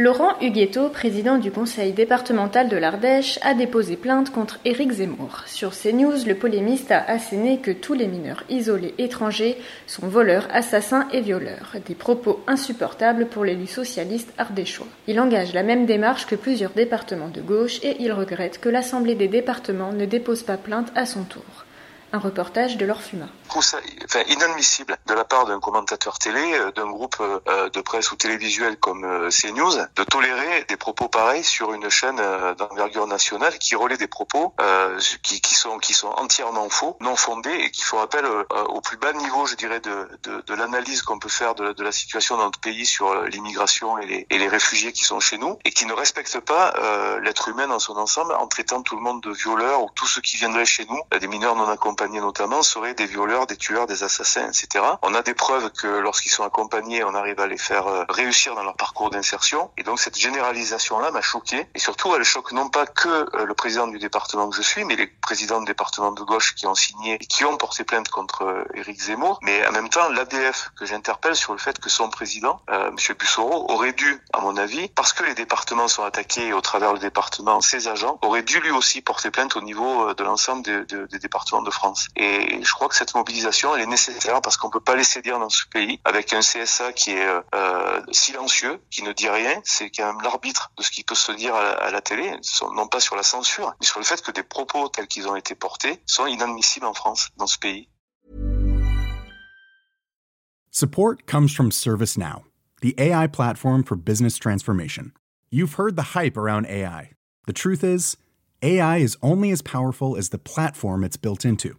Laurent Huguetto, président du conseil départemental de l'Ardèche, a déposé plainte contre Éric Zemmour. Sur CNews, le polémiste a asséné que tous les mineurs isolés étrangers sont voleurs, assassins et violeurs. Des propos insupportables pour l'élu socialiste ardéchois. Il engage la même démarche que plusieurs départements de gauche et il regrette que l'Assemblée des départements ne dépose pas plainte à son tour. Un reportage de l'Orfuma. Enfin, inadmissible de la part d'un commentateur télé, euh, d'un groupe euh, de presse ou télévisuel comme euh, CNews, de tolérer des propos pareils sur une chaîne d'envergure nationale qui relaie des propos qui, sont entièrement faux, non fondés et qui font appel au plus bas niveau, je dirais, de, l'analyse qu'on peut faire de, la situation dans notre pays sur l'immigration et les, et les réfugiés qui sont chez nous et qui ne respectent pas l'être humain dans son ensemble en traitant tout le monde de violeurs ou tous ceux qui viendraient chez nous, des mineurs non accompagnés notamment seraient des violeurs, des tueurs, des assassins, etc. On a des preuves que lorsqu'ils sont accompagnés, on arrive à les faire euh, réussir dans leur parcours d'insertion. Et donc cette généralisation-là m'a choqué. Et surtout, elle choque non pas que euh, le président du département que je suis, mais les présidents de départements de gauche qui ont signé et qui ont porté plainte contre euh, Éric Zemmour. Mais en même temps, l'ADF que j'interpelle sur le fait que son président, euh, M. Bussoro, aurait dû, à mon avis, parce que les départements sont attaqués au travers du département, ses agents, aurait dû lui aussi porter plainte au niveau de l'ensemble des, des départements de France. Et je crois que cette mobilisation, elle est nécessaire parce qu'on peut pas laisser dire dans ce pays, avec un CSA qui est euh, silencieux, qui ne dit rien, c'est quand même l'arbitre de ce qui peut se dire à la, télé, non pas sur la censure, mais sur le fait que des propos tels qu'ils ont été portés sont inadmissibles en France, dans ce pays. Support comes from ServiceNow, the AI platform for business transformation. You've heard the hype around AI. The truth is, AI is only as powerful as the platform it's built into.